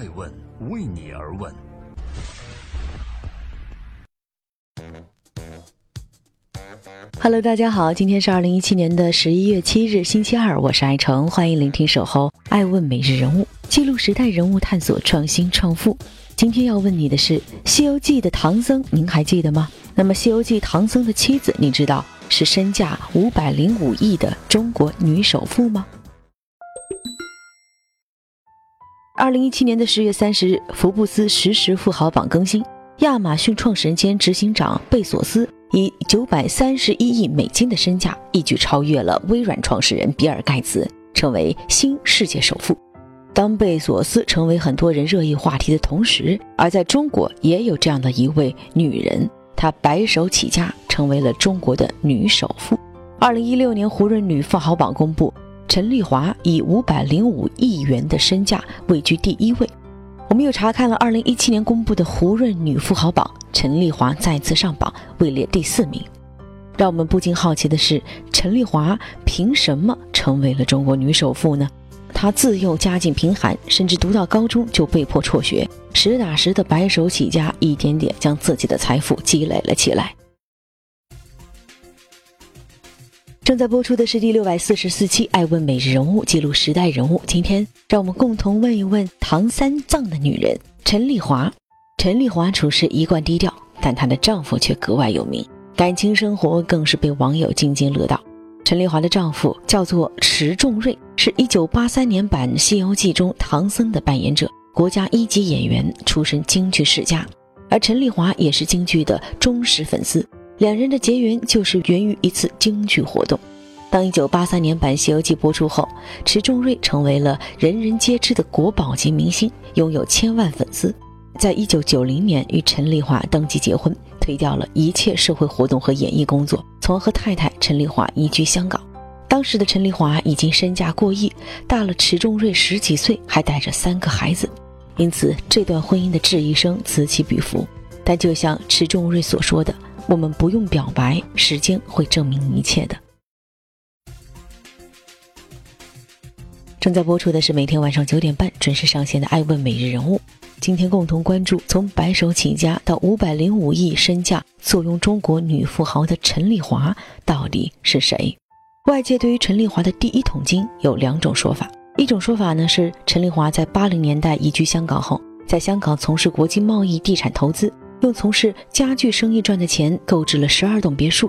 爱问为你而问。Hello，大家好，今天是二零一七年的十一月七日，星期二，我是爱成，欢迎聆听守候爱问每日人物，记录时代人物，探索创新创富。今天要问你的是《西游记》的唐僧，您还记得吗？那么《西游记》唐僧的妻子，你知道是身价五百零五亿的中国女首富吗？二零一七年的十月三十日，福布斯实时富豪榜更新，亚马逊创始人兼执行长贝索斯以九百三十一亿美金的身价，一举超越了微软创始人比尔盖茨，成为新世界首富。当贝索斯成为很多人热议话题的同时，而在中国也有这样的一位女人，她白手起家，成为了中国的女首富。二零一六年胡润女富豪榜公布。陈丽华以五百零五亿元的身价位居第一位。我们又查看了二零一七年公布的胡润女富豪榜，陈丽华再次上榜，位列第四名。让我们不禁好奇的是，陈丽华凭什么成为了中国女首富呢？她自幼家境贫寒，甚至读到高中就被迫辍学，实打实的白手起家，一点点将自己的财富积累了起来。正在播出的是第六百四十四期《爱问每日人物》，记录时代人物。今天，让我们共同问一问唐三藏的女人陈丽华。陈丽华处事一贯低调，但她的丈夫却格外有名，感情生活更是被网友津津乐道。陈丽华的丈夫叫做迟重瑞，是一九八三年版《西游记》中唐僧的扮演者，国家一级演员，出身京剧世家，而陈丽华也是京剧的忠实粉丝。两人的结缘就是源于一次京剧活动。当1983年版《西游记》播出后，迟重瑞成为了人人皆知的国宝级明星，拥有千万粉丝。在1990年与陈丽华登记结婚，推掉了一切社会活动和演艺工作，从而和太太陈丽华移居香港。当时的陈丽华已经身价过亿，大了迟重瑞十几岁，还带着三个孩子，因此这段婚姻的质疑声此起彼伏。但就像迟重瑞所说的。我们不用表白，时间会证明一切的。正在播出的是每天晚上九点半准时上线的《爱问每日人物》，今天共同关注从白手起家到五百零五亿身价坐拥中国女富豪的陈丽华到底是谁？外界对于陈丽华的第一桶金有两种说法，一种说法呢是陈丽华在八零年代移居香港后，在香港从事国际贸易、地产投资。用从事家具生意赚的钱购置了十二栋别墅，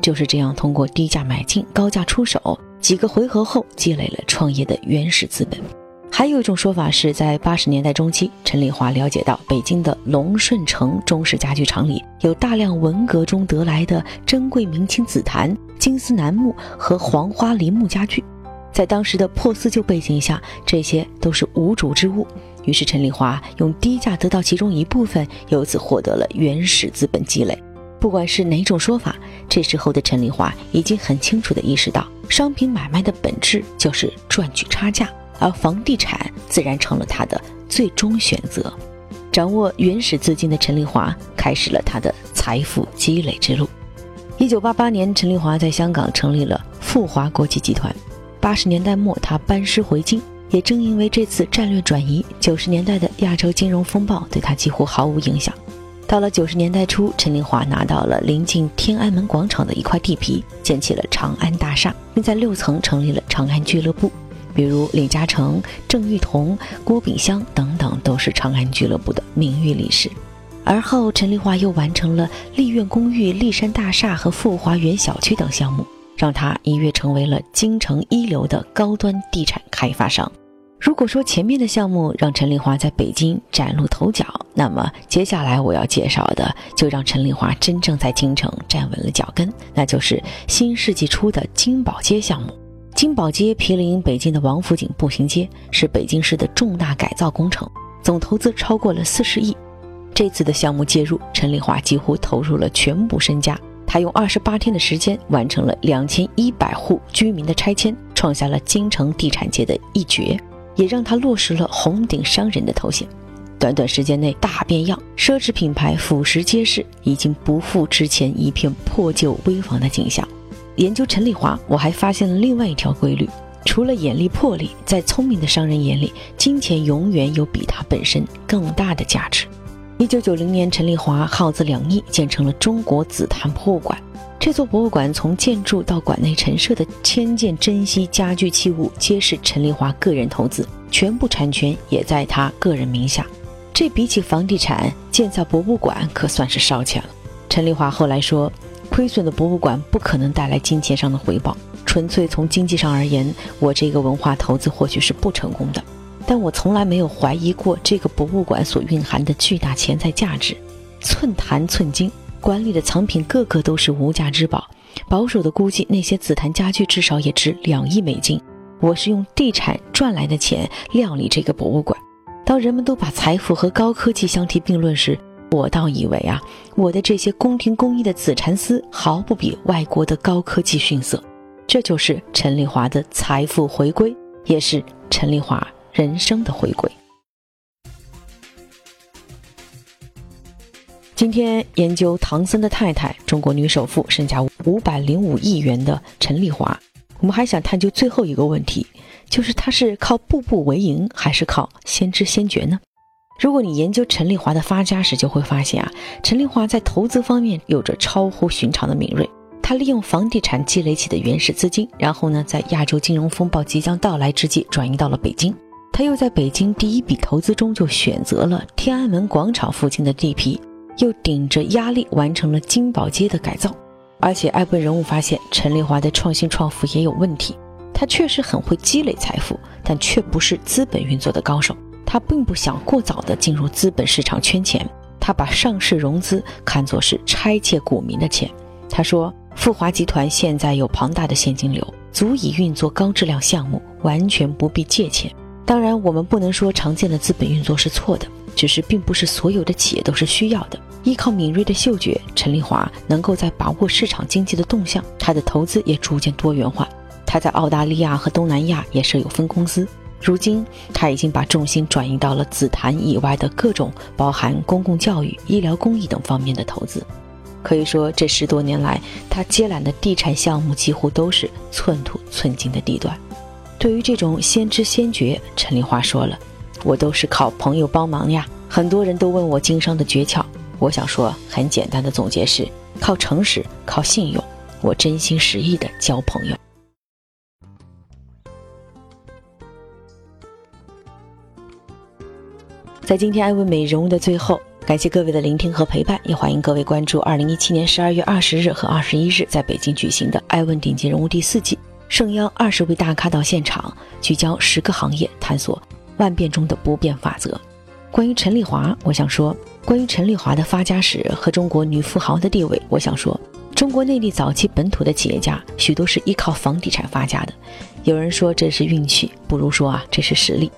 就是这样通过低价买进、高价出手，几个回合后积累了创业的原始资本。还有一种说法是在八十年代中期，陈丽华了解到北京的龙顺城中式家具厂里有大量文革中得来的珍贵明清紫檀、金丝楠木和黄花梨木家具，在当时的破四旧背景下，这些都是无主之物。于是，陈丽华用低价得到其中一部分，由此获得了原始资本积累。不管是哪种说法，这时候的陈丽华已经很清楚地意识到，商品买卖的本质就是赚取差价，而房地产自然成了他的最终选择。掌握原始资金的陈丽华开始了他的财富积累之路。一九八八年，陈丽华在香港成立了富华国际集团。八十年代末，他班师回京。也正因为这次战略转移，九十年代的亚洲金融风暴对他几乎毫无影响。到了九十年代初，陈丽华拿到了临近天安门广场的一块地皮，建起了长安大厦，并在六层成立了长安俱乐部。比如李嘉诚、郑裕彤、郭炳湘等等，都是长安俱乐部的名誉理事。而后，陈丽华又完成了丽苑公寓、丽山大厦和富华园小区等项目，让他一跃成为了京城一流的高端地产开发商。如果说前面的项目让陈丽华在北京崭露头角，那么接下来我要介绍的就让陈丽华真正在京城站稳了脚跟，那就是新世纪初的金宝街项目。金宝街毗邻北京的王府井步行街，是北京市的重大改造工程，总投资超过了四十亿。这次的项目介入，陈丽华几乎投入了全部身家，他用二十八天的时间完成了两千一百户居民的拆迁，创下了京城地产界的一绝。也让他落实了红顶商人的头衔，短短时间内大变样，奢侈品牌俯拾皆是，已经不复之前一片破旧危房的景象。研究陈丽华，我还发现了另外一条规律：除了眼力魄力，在聪明的商人眼里，金钱永远有比它本身更大的价值。一九九零年，陈丽华耗资两亿建成了中国紫檀博物馆。这座博物馆从建筑到馆内陈设的千件珍稀家具器物，皆是陈丽华个人投资，全部产权也在他个人名下。这比起房地产建造博物馆，可算是烧钱了。陈丽华后来说：“亏损的博物馆不可能带来金钱上的回报。纯粹从经济上而言，我这个文化投资或许是不成功的。但我从来没有怀疑过这个博物馆所蕴含的巨大潜在价值。寸檀寸金。”馆里的藏品个个都是无价之宝，保守的估计，那些紫檀家具至少也值两亿美金。我是用地产赚来的钱料理这个博物馆。当人们都把财富和高科技相提并论时，我倒以为啊，我的这些宫廷工艺的紫蚕丝毫不比外国的高科技逊色。这就是陈丽华的财富回归，也是陈丽华人生的回归。今天研究唐僧的太太，中国女首富，身价五百零五亿元的陈丽华。我们还想探究最后一个问题，就是她是靠步步为营，还是靠先知先觉呢？如果你研究陈丽华的发家史，就会发现啊，陈丽华在投资方面有着超乎寻常的敏锐。她利用房地产积累起的原始资金，然后呢，在亚洲金融风暴即将到来之际，转移到了北京。她又在北京第一笔投资中就选择了天安门广场附近的地皮。又顶着压力完成了金宝街的改造，而且爱问人物发现陈丽华的创新创富也有问题。他确实很会积累财富，但却不是资本运作的高手。他并不想过早的进入资本市场圈钱，他把上市融资看作是拆借股民的钱。他说，富华集团现在有庞大的现金流，足以运作高质量项目，完全不必借钱。当然，我们不能说常见的资本运作是错的。只是，并不是所有的企业都是需要的。依靠敏锐的嗅觉，陈丽华能够在把握市场经济的动向。他的投资也逐渐多元化。他在澳大利亚和东南亚也设有分公司。如今，他已经把重心转移到了紫檀以外的各种包含公共教育、医疗公益等方面的投资。可以说，这十多年来，他接揽的地产项目几乎都是寸土寸金的地段。对于这种先知先觉，陈丽华说了。我都是靠朋友帮忙呀。很多人都问我经商的诀窍，我想说很简单的总结是：靠诚实，靠信用。我真心实意的交朋友。在今天艾问美人物的最后，感谢各位的聆听和陪伴，也欢迎各位关注二零一七年十二月二十日和二十一日在北京举行的艾问顶级人物第四季，盛邀二十位大咖到现场，聚焦十个行业，探索。万变中的不变法则。关于陈丽华，我想说，关于陈丽华的发家史和中国女富豪的地位，我想说，中国内地早期本土的企业家许多是依靠房地产发家的。有人说这是运气，不如说啊，这是实力。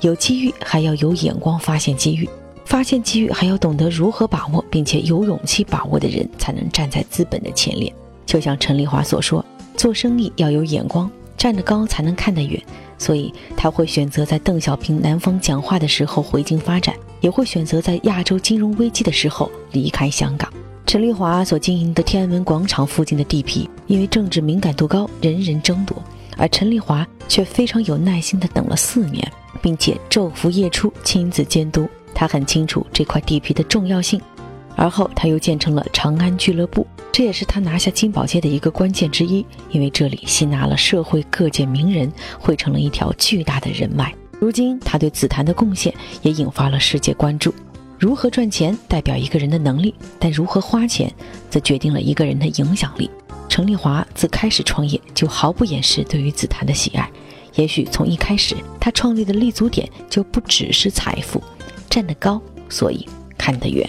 有机遇还要有眼光发现机遇，发现机遇还要懂得如何把握，并且有勇气把握的人，才能站在资本的前列。就像陈丽华所说，做生意要有眼光，站得高才能看得远。所以他会选择在邓小平南方讲话的时候回京发展，也会选择在亚洲金融危机的时候离开香港。陈丽华所经营的天安门广场附近的地皮，因为政治敏感度高，人人争夺，而陈丽华却非常有耐心地等了四年，并且昼伏夜出亲自监督。他很清楚这块地皮的重要性。而后，他又建成了长安俱乐部，这也是他拿下金宝街的一个关键之一，因为这里吸纳了社会各界名人，汇成了一条巨大的人脉。如今，他对紫檀的贡献也引发了世界关注。如何赚钱代表一个人的能力，但如何花钱，则决定了一个人的影响力。陈丽华自开始创业就毫不掩饰对于紫檀的喜爱，也许从一开始，他创立的立足点就不只是财富，站得高，所以看得远。